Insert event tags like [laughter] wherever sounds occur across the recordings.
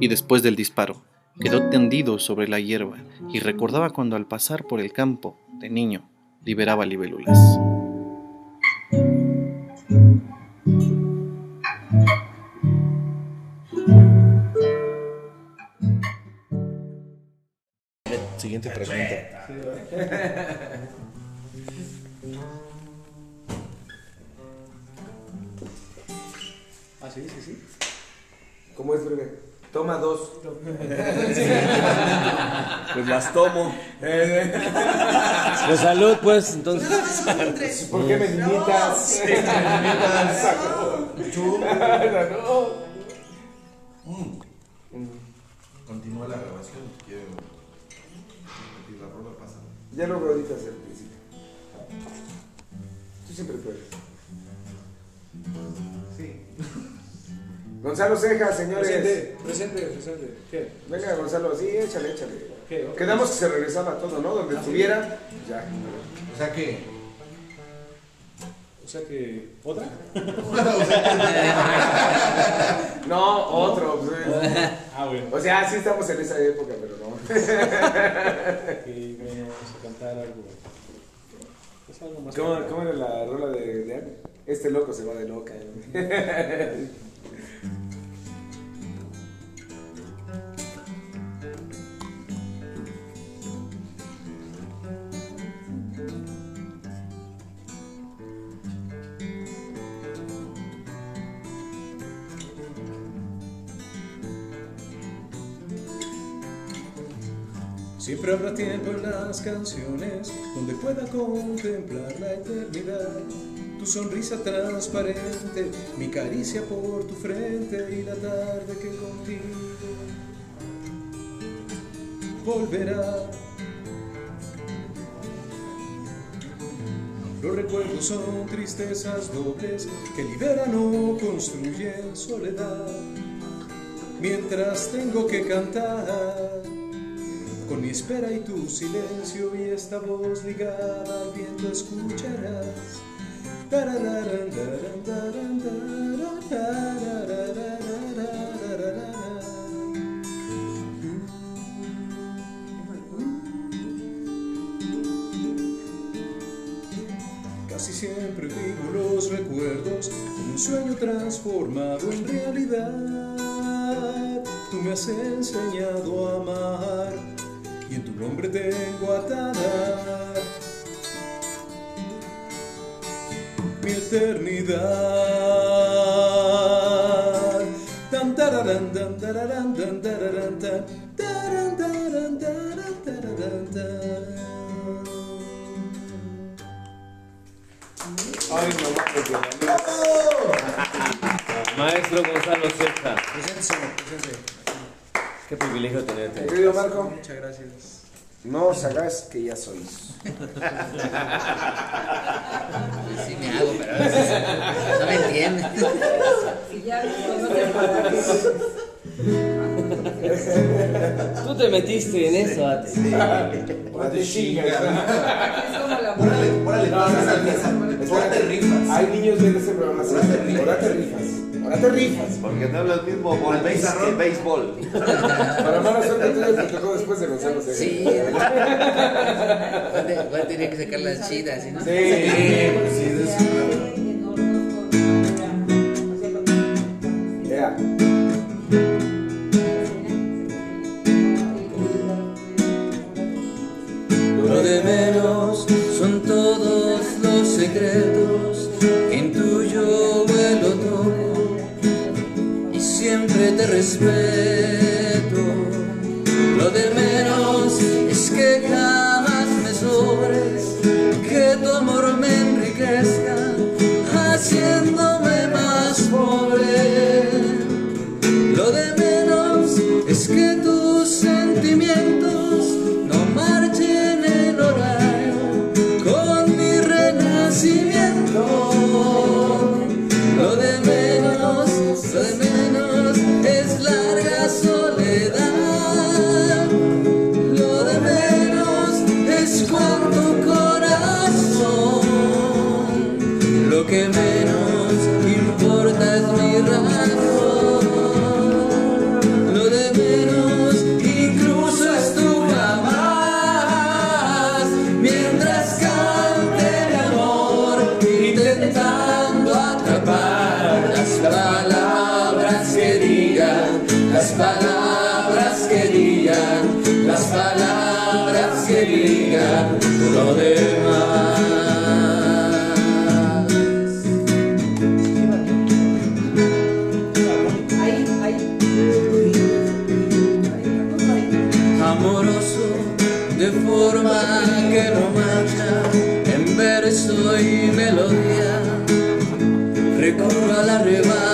Y después del disparo, quedó tendido sobre la hierba y recordaba cuando al pasar por el campo, de niño, liberaba libélulas. Siguiente pregunta. [laughs] ¿Cómo es, breve? Toma dos. [laughs] Pues las tomo. Pues salud, pues, entonces. ¿Por qué me limitas? [laughs] Continúa la grabación. Quiero repetir la rola pasa. Ya lo ahorita hacia el principio. Tú siempre puedes. Gonzalo Ceja, señores. Presente, presente, presente. ¿Qué? Venga, Gonzalo, sí, échale, échale. ¿Qué? Quedamos que se regresaba todo, ¿no? Donde estuviera, ya. O sea que. O sea que. ¿Otra? [laughs] No, otro. pues, Ah, bueno. O sea, sí estamos en esa época, pero no. [laughs] Ok, vamos a cantar algo. Es algo más. ¿Cómo, cómo era la rola de, de? Este loco se va de loca. [laughs] Siempre habrá tiempo en las canciones donde pueda contemplar la eternidad. Tu sonrisa transparente, mi caricia por tu frente y la tarde que contigo volverá. Los recuerdos son tristezas dobles que liberan o construyen soledad. Mientras tengo que cantar mi espera y tu silencio y esta voz ligada al viento escucharás. Casi siempre vivo los recuerdos como un sueño transformado en realidad. Tú me has enseñado a amar nombre tengo atada mi eternidad. Tan tararán, tan tararán, no os hagáis que ya sois. Sí me hago, pero a veces no me entienden. Tú te metiste en eso, Ate. Ahora te chingas. Órale, órale, pasas al mesa. Ahora te rifas. Hay niños de ese programa. te rifas. Ahora te rifas. Porque no hablas mismo base que béisbol. Para mala suerte, tú te tocó después de Gonzalo Ceja. Sí. Voy a tener que sacar las chidas, ¿no? Sí, sí, sí. palabras que digan, las palabras que digan lo demás. Amoroso, de forma que no marcha, en verso y melodía, recurro al arrebato.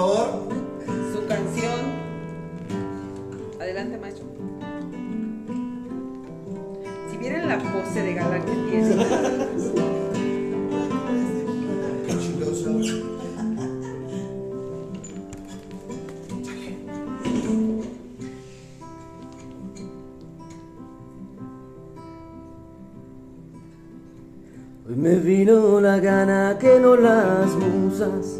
Favor. su canción. Adelante, maestro. Si vieran la pose de galán que tiene. [laughs] Hoy me vino la gana que no las musas.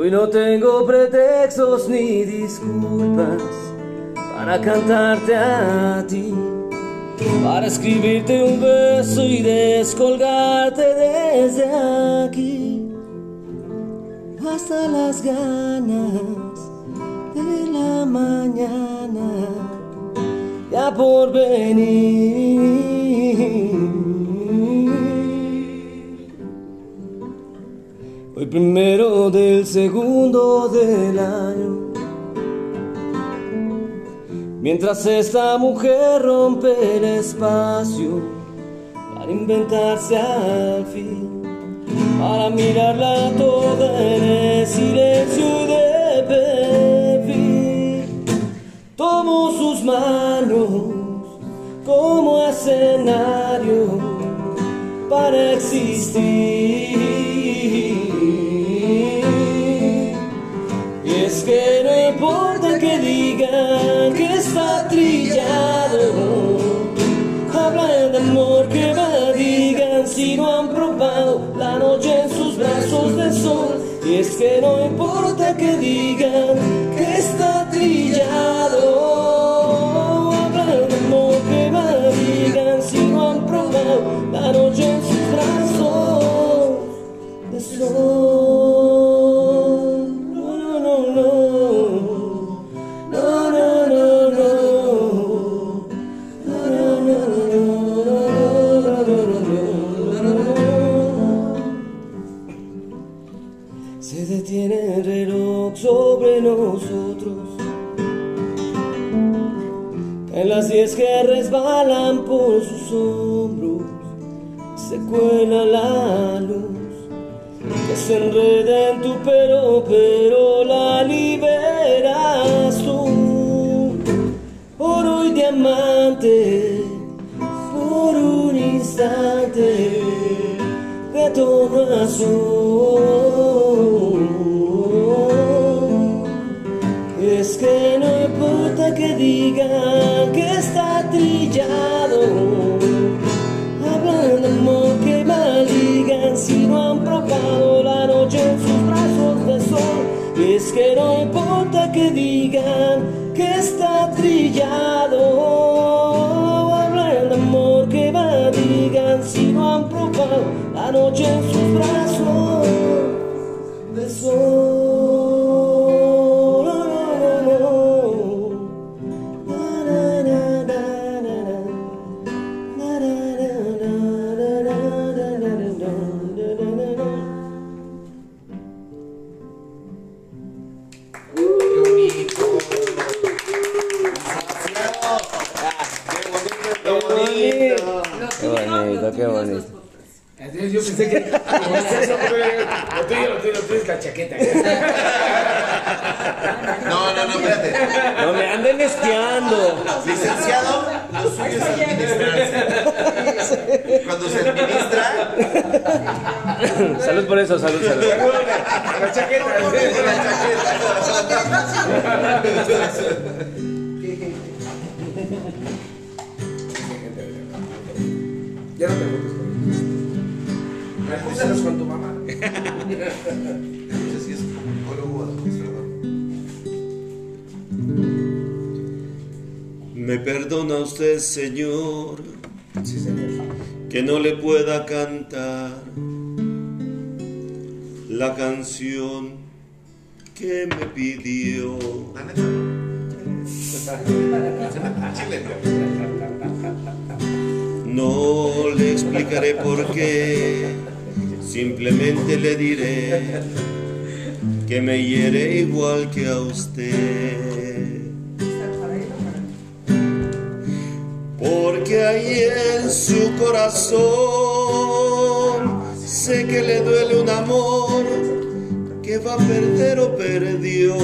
Hoy no tengo pretextos ni disculpas para cantarte a ti. Para escribirte un beso y descolgarte desde aquí. Hasta las ganas de la mañana ya por venir. Primero del segundo del año. Mientras esta mujer rompe el espacio para inventarse al fin, para mirarla toda en el silencio de perfil. Tomo sus manos como escenario para existir. Es que no importa que digan que está trillado, hablan de amor que va, digan si no han probado la noche en sus brazos de sol. Y es que no importa que digan que está trillado, la luz que se enreda en tu pelo, pero la liberas tú. Oro y diamante, por un instante, de tono azul. Noche en sus brazos de sol. Na, na, na, na, na, na. Qué bonito. Qué bonito. Qué bonito, qué bonito. Yo pensé que. como Lo tuyo, lo tuyo, lo tuyo es la chaqueta. No, no, no, espérate. No me anden espiando. Licenciado, lo suyo es administrarse. Cuando se administra, Salud por eso, salud, salud. La chaqueta. la chaqueta. Ya no te Me perdona usted, Señor, que no le pueda cantar la canción que me pidió. No le explicaré por qué, simplemente le diré que me hiere igual que a usted. Porque ahí en su corazón sé que le duele un amor que va a perder o perdió.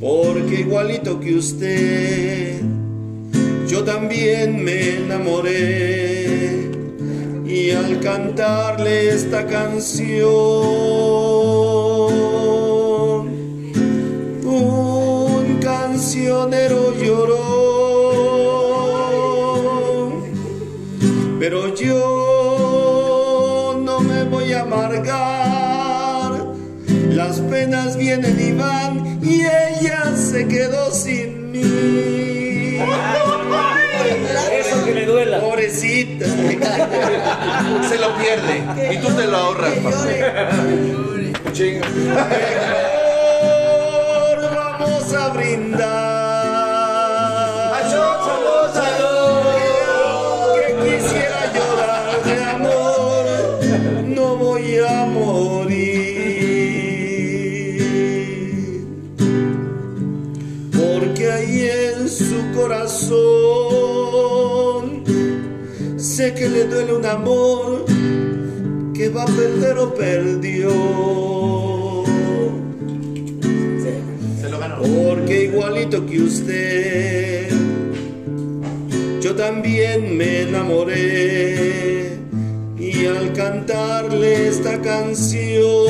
Porque igualito que usted, yo también me enamoré y al cantarle esta canción, lo pierde. Y tú te lo ahorras. Mejor vamos a brindar. Que quisiera llorar de amor, no voy a morir. Porque ahí en su corazón sé que le duele un amor va a perder o perdió. Se lo ganó. Porque igualito que usted, yo también me enamoré y al cantarle esta canción,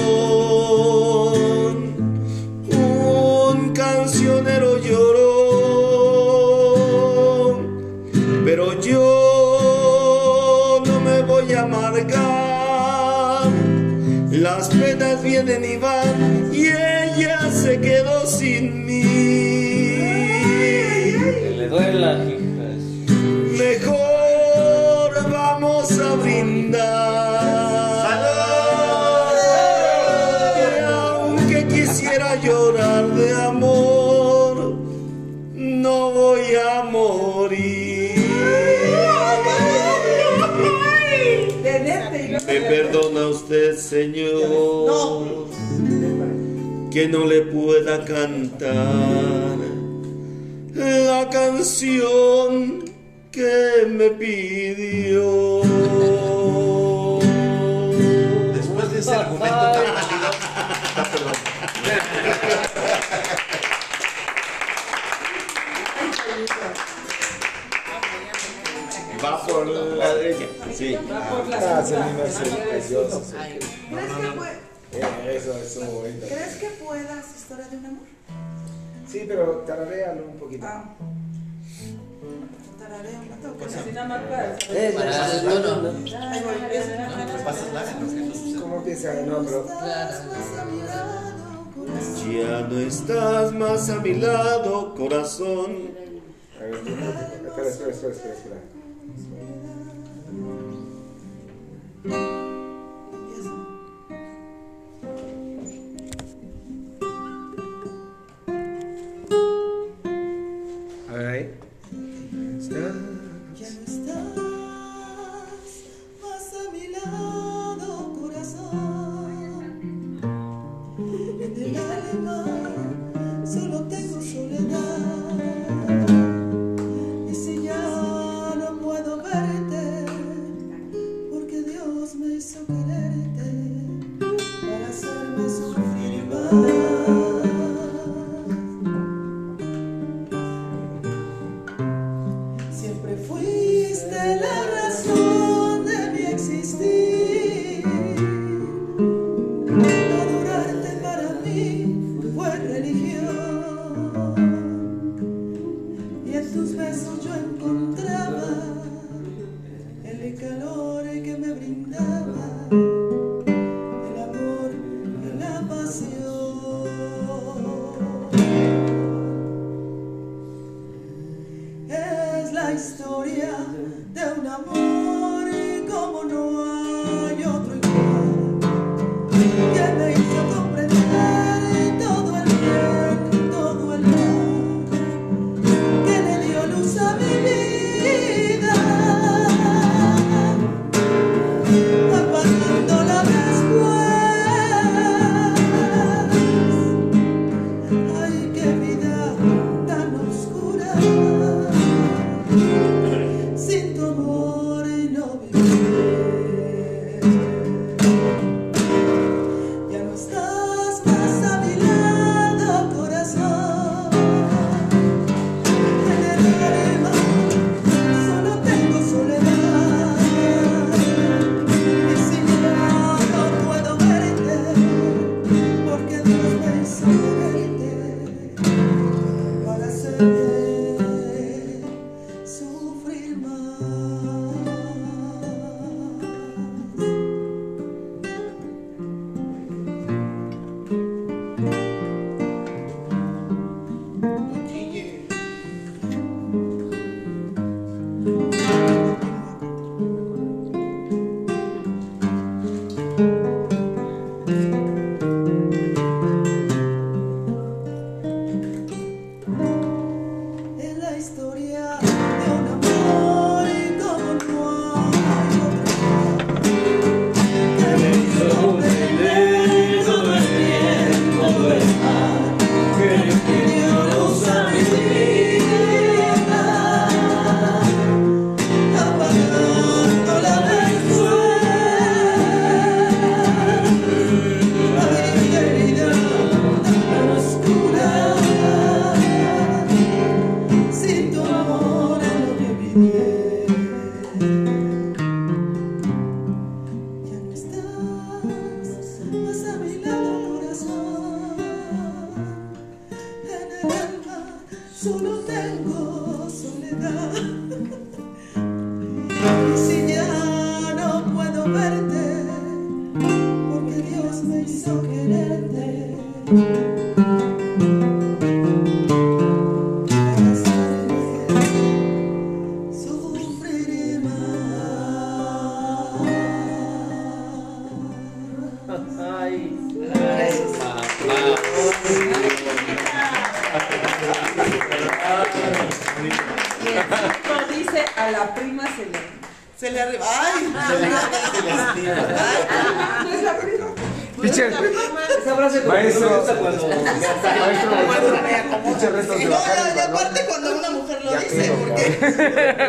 llorar de amor, no voy a morir. Me perdona usted, Señor, que no le pueda cantar la canción que me pidió. Después de ese argumento tan. Va por la derecha. Sí. Ah. ¿Crees que, pue- Eh, Eso es bonito. ¿Crees que puedas historia de un amor? Sí, pero tararéalo un poquito. Ah. No tengo que Pues hacer. Eh, Para la que no sucede. ¿Cómo empieza? No, pero. Ya no estás más a mi lado, corazón. A ver, espera, espera, espera, espera, espera. A ver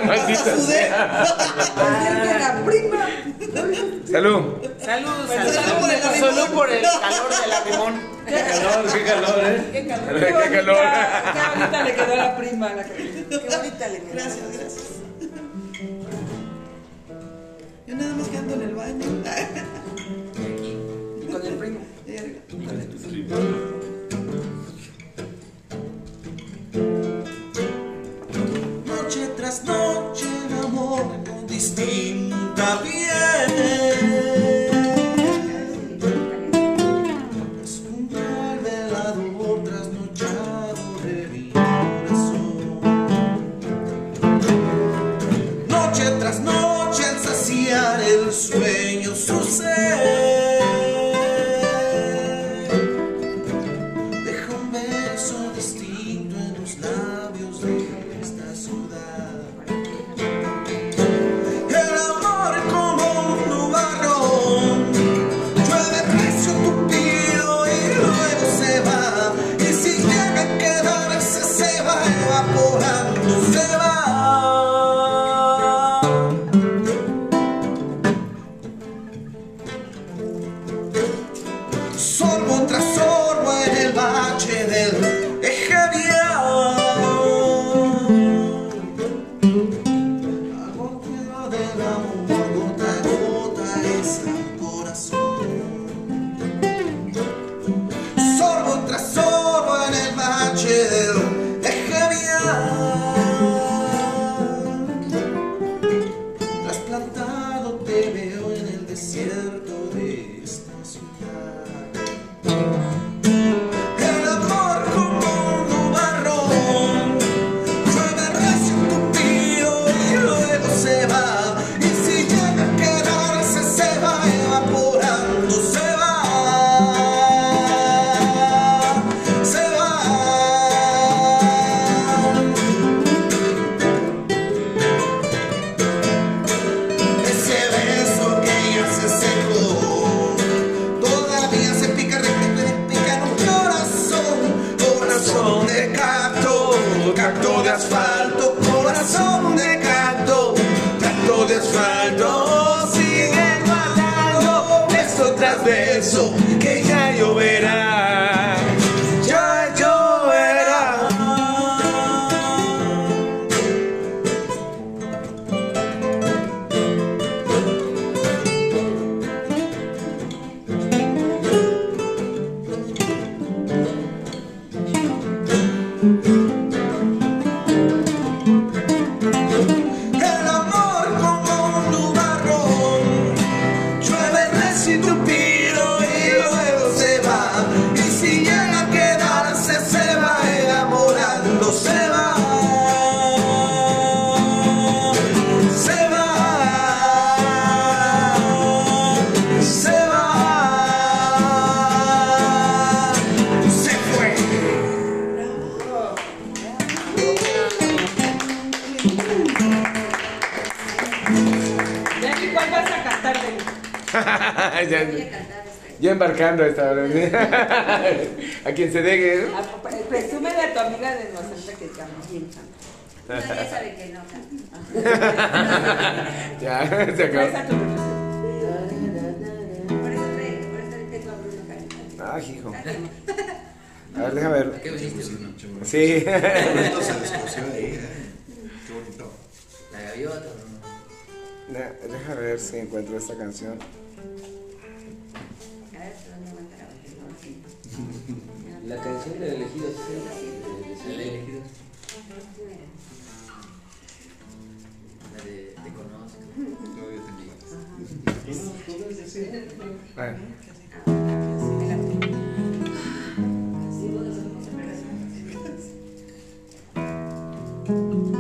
Maldita sea. prima. Salud. Salud, salud. Salud por el, salud por el calor del limón. Qué calor, qué calor, ¿eh? Qué calor. Qué, calor. Qué bonita le quedó la prima. La qué bonita le quedó. Gracias, gracias. Yo nada más que ando en el baño. Con el primo. Con el primo. distinta viene. [laughs] ya, embarcando esta hora. [laughs] a quien se deje. Presume de tu amiga de nosotros que [laughs] sabe que no ya, se acabó. Ah, hijo. A ver, déjame ver. Sí. Bonito se ahí. Qué bonito. La Deja ver si encuentro esta canción. La canción del elegido sí. El elegido. La de Te conozco. Todavía te digo. Bueno. thank you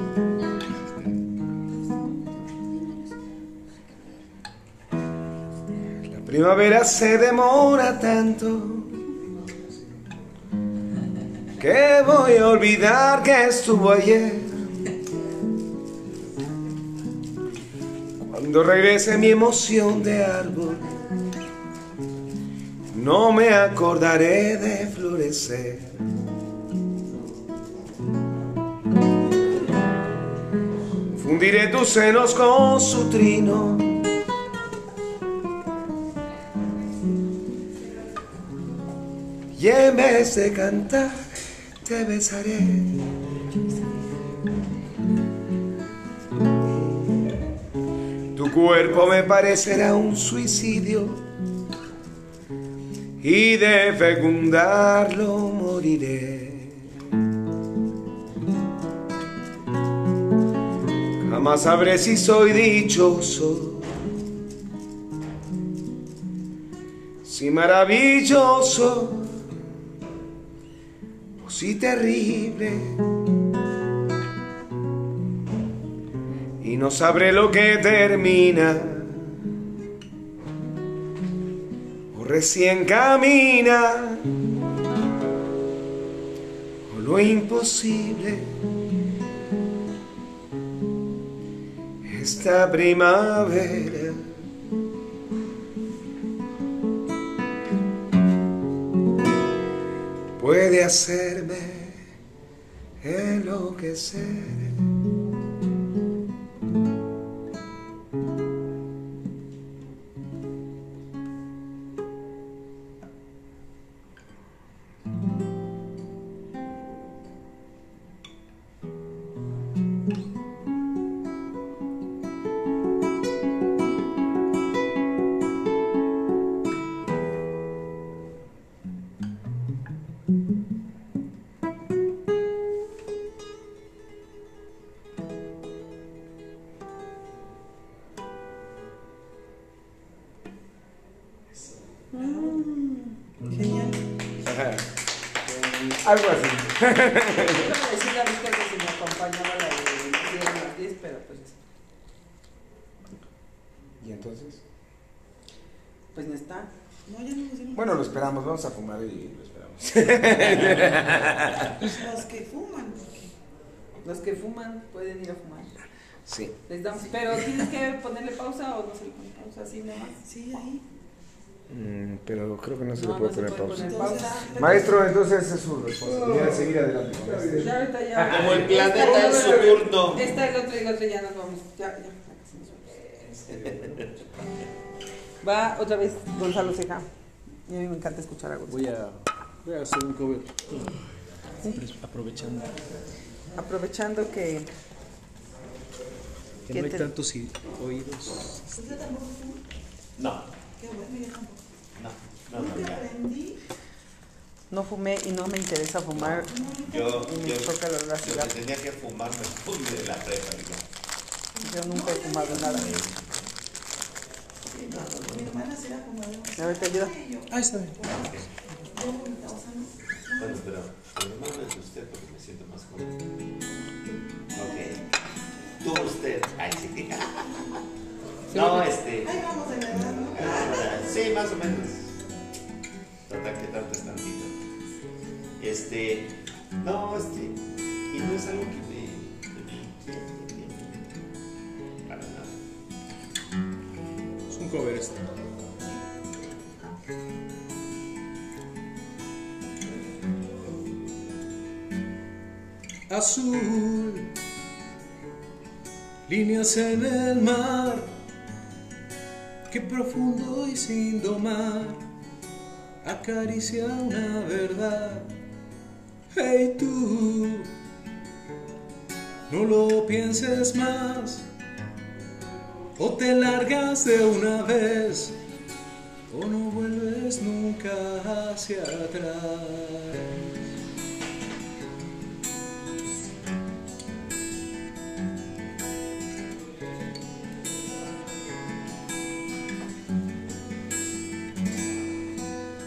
primavera se demora tanto que voy a olvidar que estuvo ayer. Cuando regrese mi emoción de árbol, no me acordaré de florecer. Fundiré tus senos con su trino. Y en vez de cantar, te besaré. Tu cuerpo me parecerá un suicidio y de fecundarlo moriré. Jamás sabré si soy dichoso, si maravilloso si terrible. Y no sabré lo que termina o recién camina o lo imposible. Esta primavera puede hacerme enloquecer. Pues no está. No, ya no nos Bueno, lo esperamos, vamos a fumar y lo esperamos. Los que fuman. Los que fuman pueden ir a fumar. Sí. Les damos, pero tienes que ponerle pausa o no se le pone pausa así nomás. Sí, ahí. Mm, pero creo que no se No, le puede no se poner puede pausa. poner pausa. Maestro, entonces es su responsabilidad seguir adelante. Ya ya. Como el planeta en su turno. Está el otro y el otro ya nos vamos. Ya, ya. Va otra vez Gonzalo Ceja. Y a mí me encanta escuchar a Gonzalo. Voy a, voy a hacer un cover. Aprovechando Aprovechando que. que ¿Qué no hay te- tantos oídos. ¿Usted tampoco fuma? No, Qué bueno, yo tampoco. no, no, no. No fumé y no me interesa fumar. Yo, Y me yo, la yo que tenía que fumar, me fumé de la prepa. digo. Yo nunca he fumado nada. Mi hermana se era fumadora. A ver, te ayuda. Ah, está bien. Bueno, pero, no hables de usted porque me siento más cómodo. Ok. Tú, usted. Ay, sí. [laughs] No, este. Ahí vamos de verdad, ¿no? ah, Sí, más o menos. Total, que tanto es tantito. Este. No, este. Y no es algo que este. Azul, líneas en el mar, que profundo y sin domar, acaricia una verdad. Hey tú, no lo pienses más, o te largas de una vez, o no vuelves nunca hacia atrás.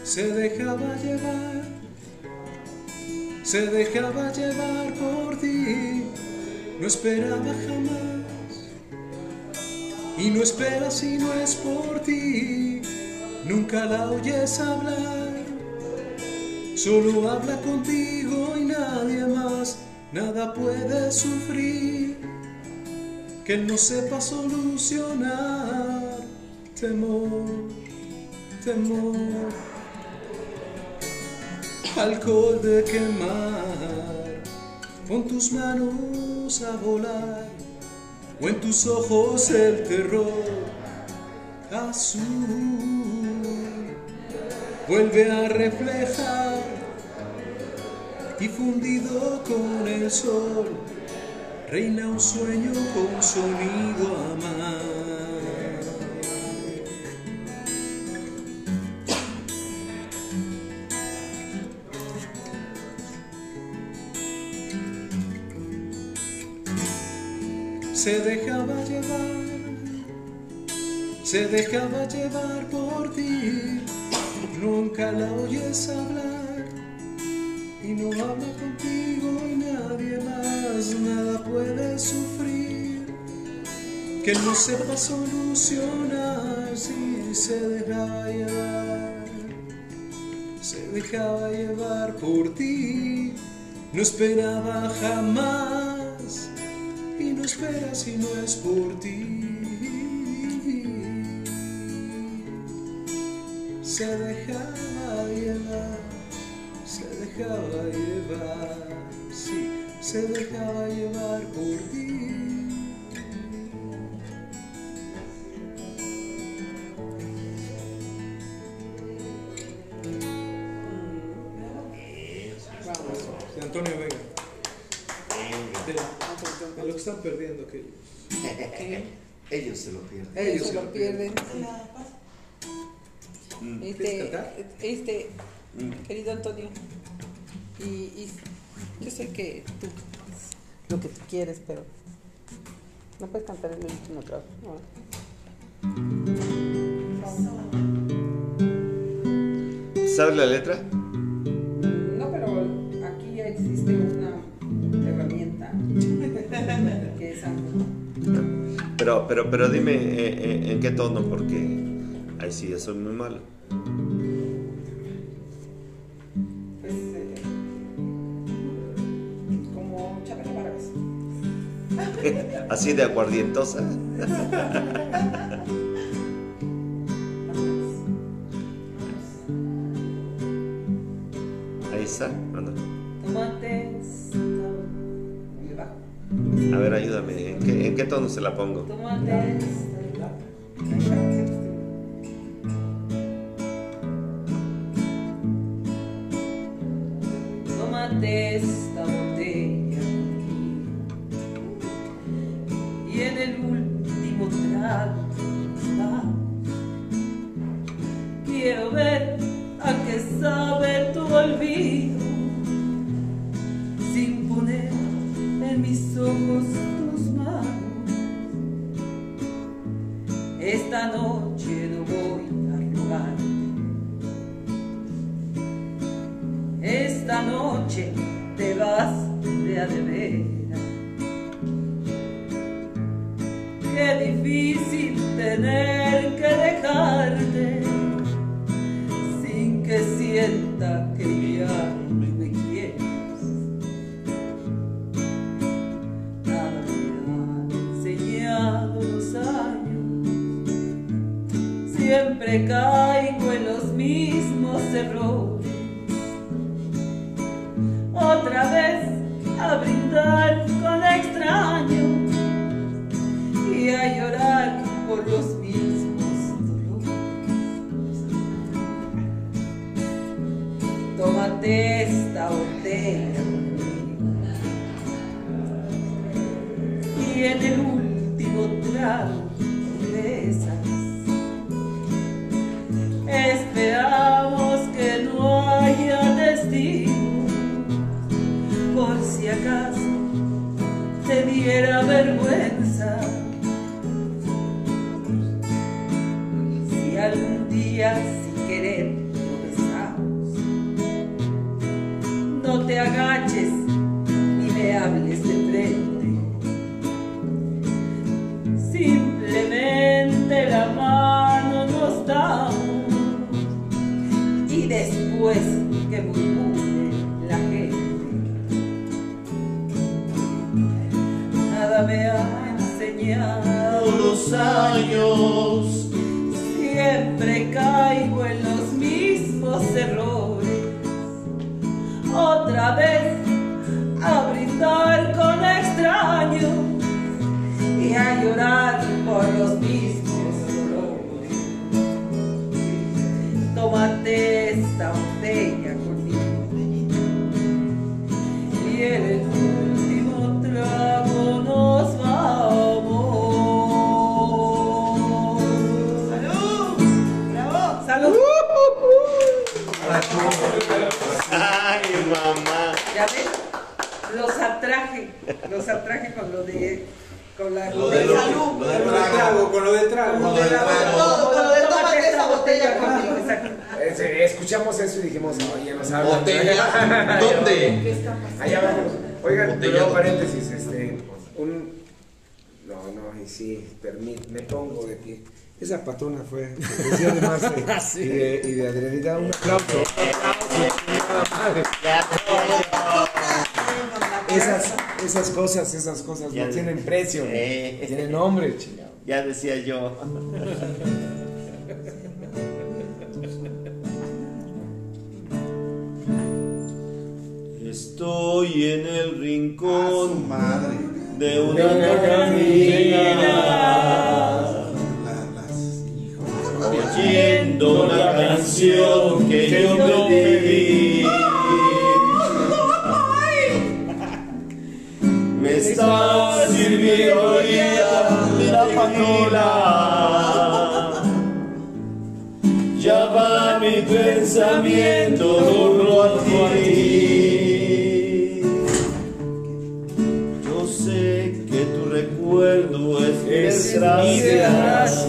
Se dejaba llevar, se dejaba llevar por ti, no esperaba jamás. Y no espera si no es por ti, nunca la oyes hablar. Solo habla contigo y nadie más, nada puede sufrir. Que no sepa solucionar, temor, temor. Alcohol de quemar, con tus manos a volar o en tus ojos el terror azul vuelve a reflejar y fundido con el sol reina un sueño con sonido a Se dejaba llevar, se dejaba llevar por ti, nunca la oyes hablar y no habla contigo y nadie más, nada puede sufrir, que no sepa solucionar si se dejaba llevar, se dejaba llevar por ti, no esperaba jamás no espera si no es por ti. Se dejaba llevar, se dejaba llevar, sí, se dejaba llevar por ti. Perdiendo aquellos. [laughs] Ellos se lo pierden. Ellos se lo pierden. Mm. ¿Quieres Este, cantar? este, Mm. querido Antonio, y, y yo sé que tú lo que tú quieres, pero no puedes cantar el último trago. ¿Sabes la letra? No, pero aquí ya existe Pero, pero, pero dime eh, eh, en qué tono, porque ahí sí, yo soy muy malo. pues, eh, como. [laughs] Así de aguardientosa. [laughs] Ahí está, ¿o no? A ver, ayúdame. ¿En qué, en qué tono se la pongo? Esas, esas cosas, esas cosas ya no tienen precio, eh. tienen nombre, chingado. Ya decía yo. Estoy en el rincón madre. de una camina oyendo una canción que yo no está sirviendo y la patrona. Ya va mi pensamiento torno a ti. Yo sé que tu recuerdo es, es mi.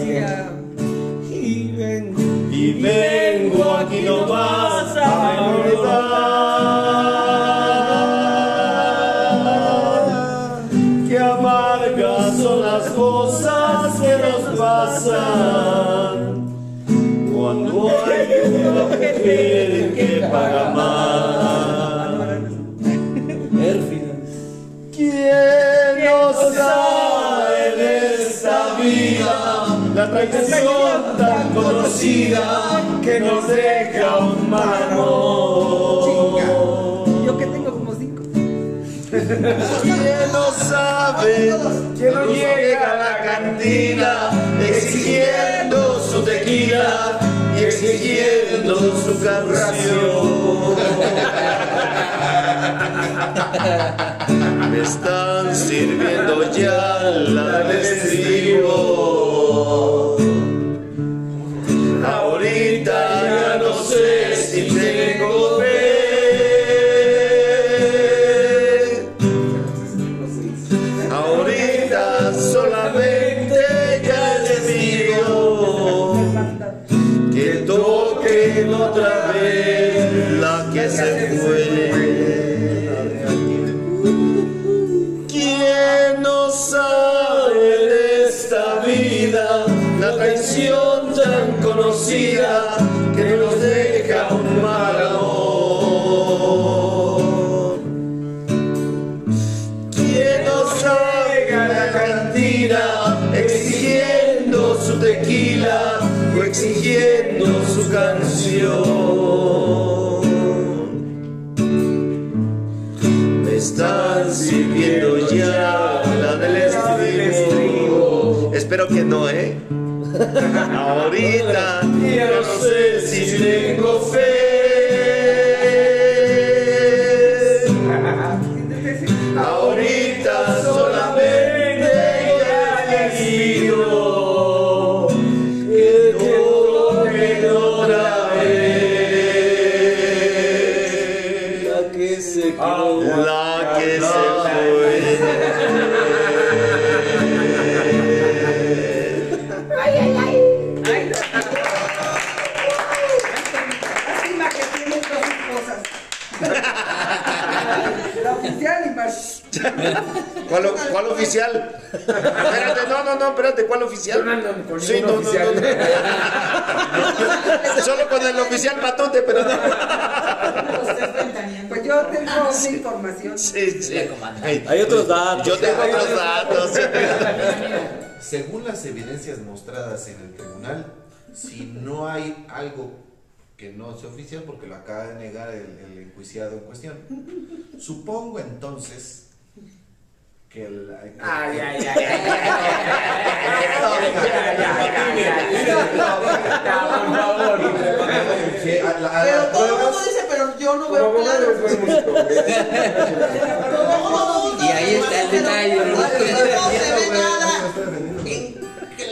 traición tan conocida que nos deja humanos. Yo que tengo como cinco. ¿Quién no sabe? ¿Quién no llega a la cantina exigiendo su tequila y exigiendo su canción? [laughs] Me están sirviendo ya la destino. [laughs] ¿Cuál oficial? Espérate, no, no, no, espérate, ¿cuál oficial? Sí, no, no, no, no. [laughs] Solo con el oficial Matute, pero no. Pues yo tengo una información. Sí, sí. Hay otros datos. Yo tengo otros datos. [laughs] Según las evidencias mostradas en el tribunal, si no hay algo que no sea oficial, porque lo acaba de negar el, el enjuiciado en cuestión, supongo entonces que el... Ay, ay, ay, ay, Pero todo el mundo dice, pero yo no veo claro. Y ahí está el detalle. No se ve nada.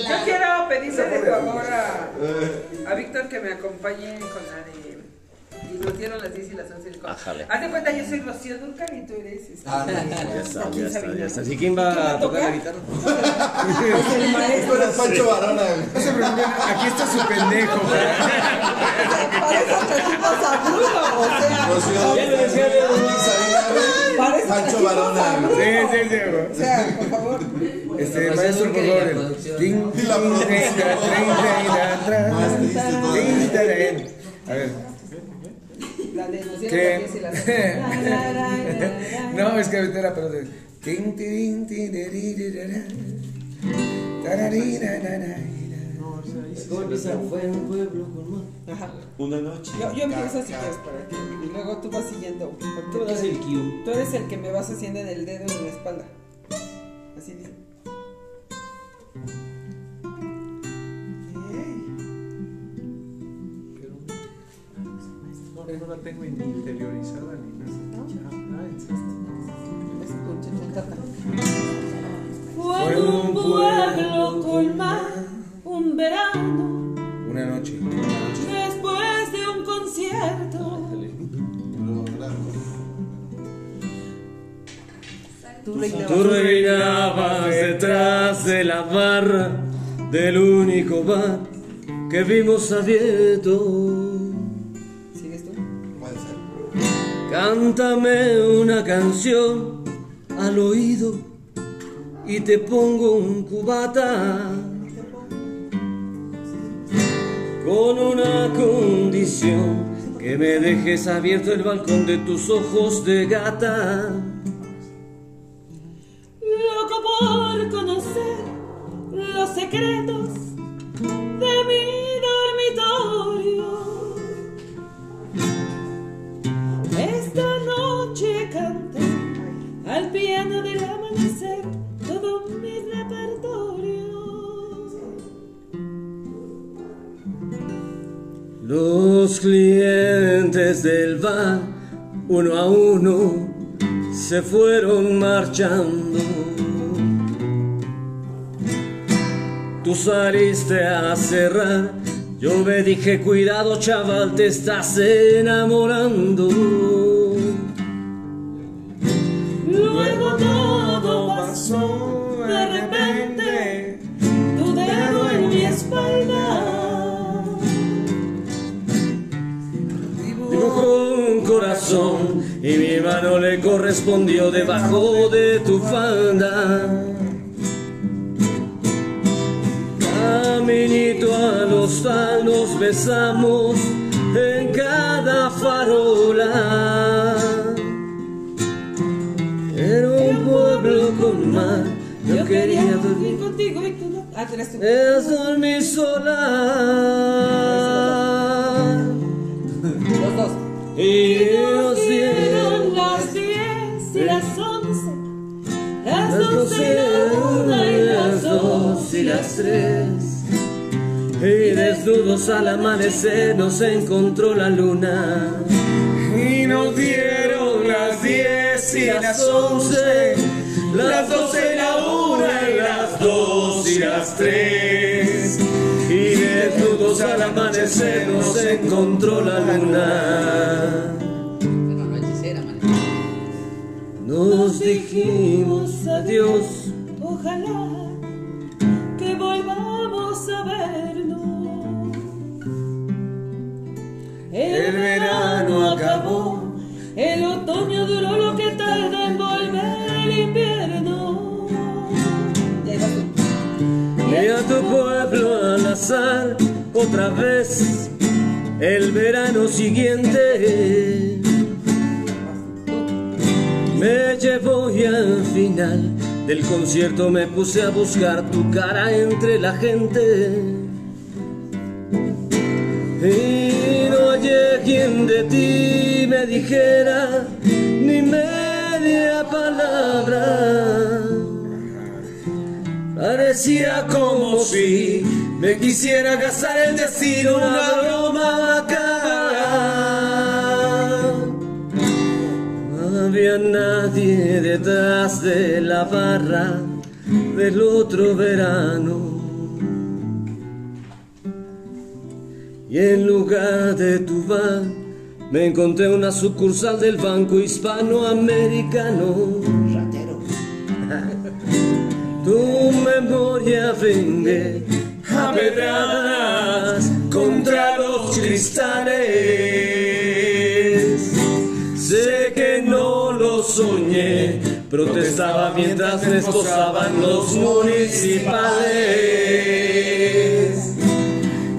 Yo quiero pedirle de favor a, a Víctor que me acompañe con la de. Y nos dieron las 10 y las 11 del coro. Ájale. Haz de cuenta, yo soy Rocío Durcal y tú eres. este, Ah, ya está, ya está, ya está. ¿Y quién va a tocar la guitarra? El maestro. Tú eres Pancho Varona. No se preocupen, aquí está su pendejo. Bruno, o sea. Rocío, Ya lo decía Pancho trajimos a Varona. Bruno. Sí, sí, sí. O sea, por favor. Este, maestro, por favor. y la el producción. ting, Y la ting, producción. treinta, treinta, y la atrás. Más triste todavía. Ting, tarén. A ver, La de nos dieron las ¿qué? 10 y las 11. [laughs] [laughs] No, es que ahorita era, pero de. Con mar. Ajá. Una noche. Yo, yo empiezo si quieres para que. Y luego tú vas siguiendo. Tú das el cue. Tú eres el que me vas haciendo en el dedo en la espalda. Así dice. Tengo ni interiorizada ni nada. Fue en un pueblo con mar, un verano, Una noche. después de un concierto. Tú reinabas. Tú reinabas detrás de la barra del único bar que vimos abierto. Cántame una canción al oído y te pongo un cubata con una condición que me dejes abierto el balcón de tus ojos de gata. Loco por conocer los secretos Los clientes del bar, uno a uno, se fueron marchando. Tú saliste a cerrar, yo me dije, cuidado chaval, te estás enamorando. Corazón y mi mano le correspondió debajo de tu falda. Caminito al hostal nos besamos en cada farola. Era un pueblo con mar, yo quería dormir contigo y tú no. Ah, es dormir sola. Y nos Dieron las diez y las once, las doce y la una y las dos y las tres. Y desnudos al amanecer nos encontró la luna. Y nos dieron las diez y las once, las doce y la una y las dos y las tres. Y al amanecer nos encontró la luna. Nos dijimos adiós. Ojalá que volvamos a vernos. El verano acabó, el otoño duró lo que tarda en volver el invierno. tu pueblo al azar otra vez el verano siguiente. Me llevó y al final del concierto me puse a buscar tu cara entre la gente. Y no hallé quien de ti me dijera ni media palabra. Parecía como si me quisiera casar el destino, una broma. No había nadie detrás de la barra del otro verano. Y en lugar de tu bar, me encontré una sucursal del Banco Hispanoamericano. Tu memoria vende a pedradas contra los cristales. Sé que no lo soñé, protestaba mientras me esposaban los municipales.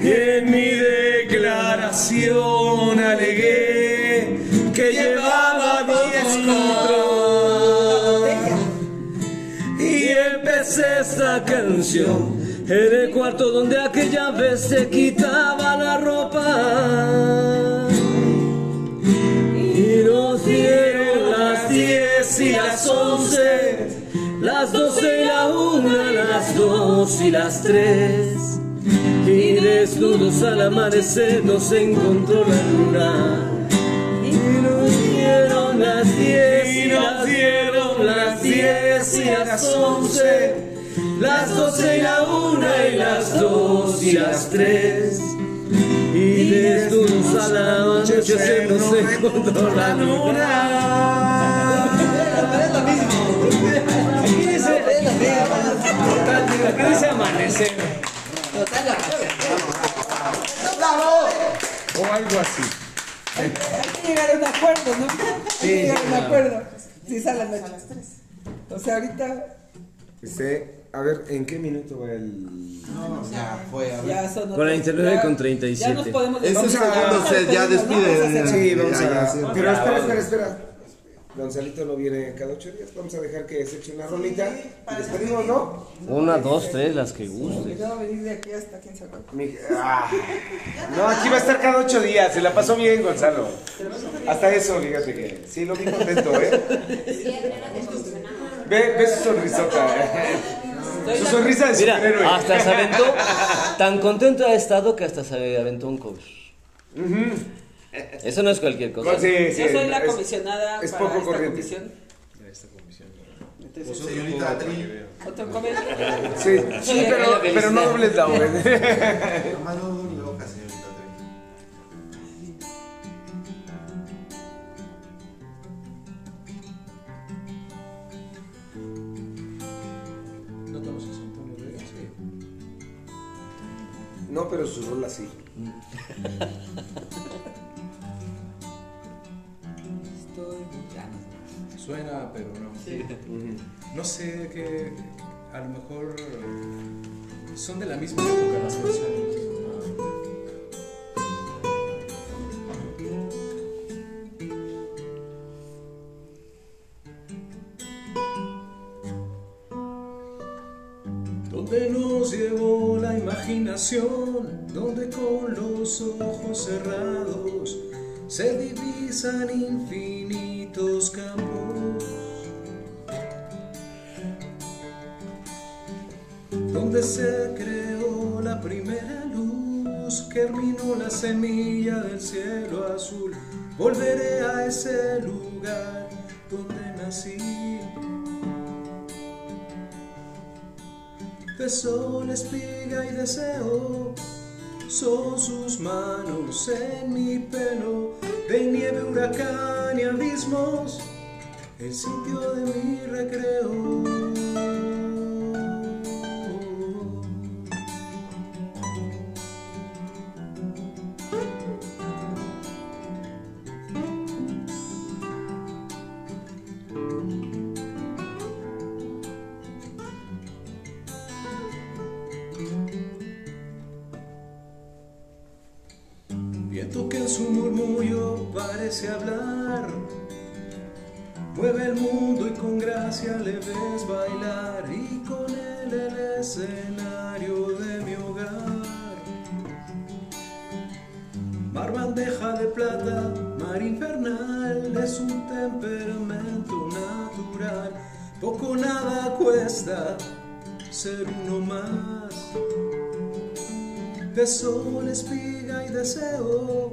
En mi declaración canción en el cuarto donde aquella vez se quitaba la ropa. Y nos dieron las diez y las once, las doce y la una, las dos y las tres. Y desnudos al amanecer nos encontró la luna. Y nos dieron las diez y nos dieron las diez y las once, las doce y la una y las dos y las tres. Y desnudos a la noche se nos encontró la luna. Aquí dice, aquí dice amanecer. O algo así. Hay que llegar a un acuerdo, ¿no? Hay que llegar a un acuerdo. Sí, sale a las 3. O sea, ahorita a ver, ¿en qué minuto va el.? No, ya fue. A ver. ya son 49 ya- con Ya nos 37. podemos Ese Vamos a- segundo vamos se ya despide. vamos a hacer- Sí, vamos Ya, ya, a. sí. Pero espera, espera, espera. Gonzalito no viene cada ocho días. Vamos a dejar que se eche una rolita. Y despedimos, ¿no? Una, dos, tres, las que guste. A venir de aquí hasta quién sabe. Mi- ah. No, aquí va a estar cada ocho días. Se la pasó bien, Gonzalo. Hasta eso, fíjate que. Sí, lo vi contento, ¿eh? Ve, ve su sonrisota. Su sonrisa de Mira, superhéroe. hasta se aventó, [laughs] tan contento ha estado que hasta se aventó un cover. Eso no es cualquier cosa. Sí, sí, Yo soy la es- comisionada es para poco esta corriente. comisión. Entonces, Señorita Atril. ¿Otro comer? Sí, sí, pero, pero no dobles la obra. Nomás no doble No, pero su rola sí. Suena, pero no. No sé que a lo mejor son de la misma época las canciones. Imaginación, donde con los ojos cerrados se divisan infinitos campos. Donde se creó la primera luz, germinó la semilla del cielo azul. Volveré sol, espiga y deseo. Son sus manos en mi pelo, de nieve, huracán y abismos, el sitio de mi recreo. Deseo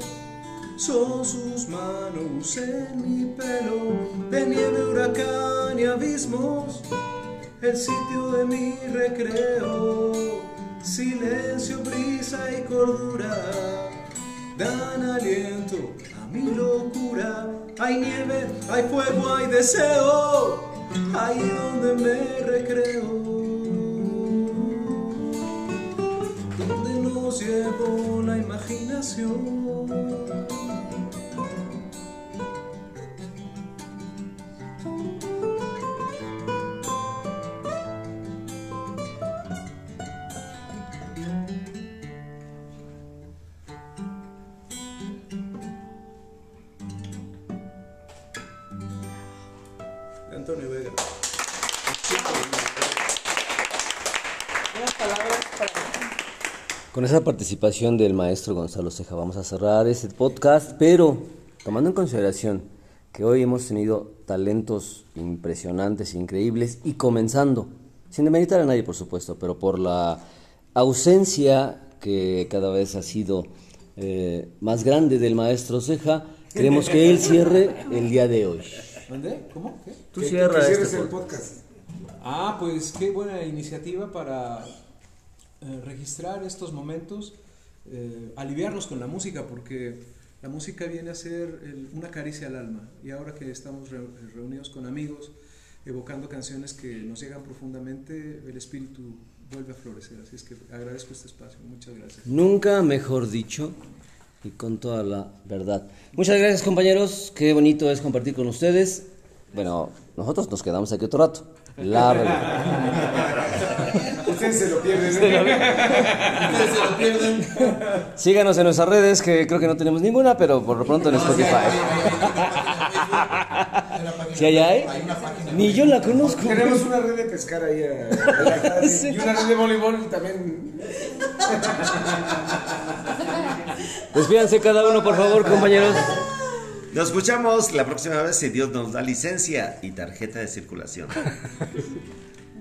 son sus manos en mi pelo, de nieve, huracán y abismos, el sitio de mi recreo. Silencio, brisa y cordura dan aliento a mi locura. Hay nieve, hay fuego, hay deseo, ahí donde me recreo. Imaginación. Esa participación del maestro Gonzalo Ceja vamos a cerrar este podcast, pero tomando en consideración que hoy hemos tenido talentos impresionantes, increíbles, y comenzando, sin demeritar a nadie por supuesto, pero por la ausencia que cada vez ha sido eh, más grande del maestro Ceja, queremos que él cierre el día de hoy. ¿Dónde? ¿Cómo? ¿Qué? Tú Que- cierra que cierres este el podcast. podcast. Ah, pues qué buena iniciativa para eh, registrar estos momentos, eh, aliviarnos con la música, porque la música viene a ser el- una caricia al alma. Y ahora que estamos re- reunidos con amigos, evocando canciones que nos llegan profundamente, el espíritu vuelve a florecer. Así es que agradezco este espacio. Muchas gracias. Nunca mejor dicho y con toda la verdad. Muchas gracias compañeros, qué bonito es compartir con ustedes. Bueno, nosotros nos quedamos aquí otro rato. Largo. [laughs] Ustedes se lo pierden. Ustedes se lo pierden. Síganos en nuestras redes, que creo que no tenemos ninguna, pero por lo pronto en Spotify. ¿Si hay ahí? Ni yo la conozco. Tenemos una red de pescar ahí. eh, y una red de voleibol también. Despídanse cada uno, por favor, compañeros. Nos escuchamos la próxima vez si Dios nos da licencia y tarjeta de circulación.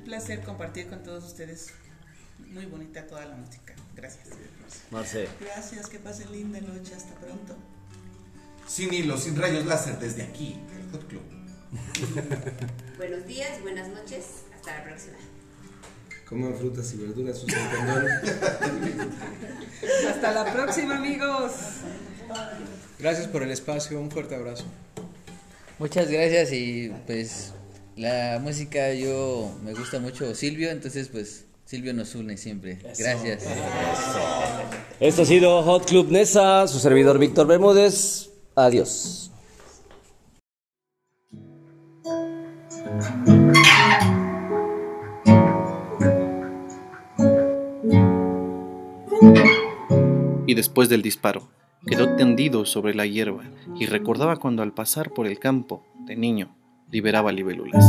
Un placer compartir con todos ustedes. Muy bonita toda la música. Gracias. Marce. Gracias, que pasen linda noche. Hasta pronto. Sin hilos, sin rayos láser desde aquí, el Hot Club. [laughs] Buenos días, buenas noches, hasta la próxima. Coman frutas y verduras, usen condón. [laughs] Hasta la próxima, amigos. Gracias por el espacio. Un fuerte abrazo. Muchas gracias y pues la música yo me gusta mucho Silvio, entonces pues Silvio nos une siempre. Gracias. Esto ha sido Hot Club Nesa, su servidor Víctor Bermúdez. Adiós. y después del disparo quedó tendido sobre la hierba y recordaba cuando al pasar por el campo de niño liberaba libélulas.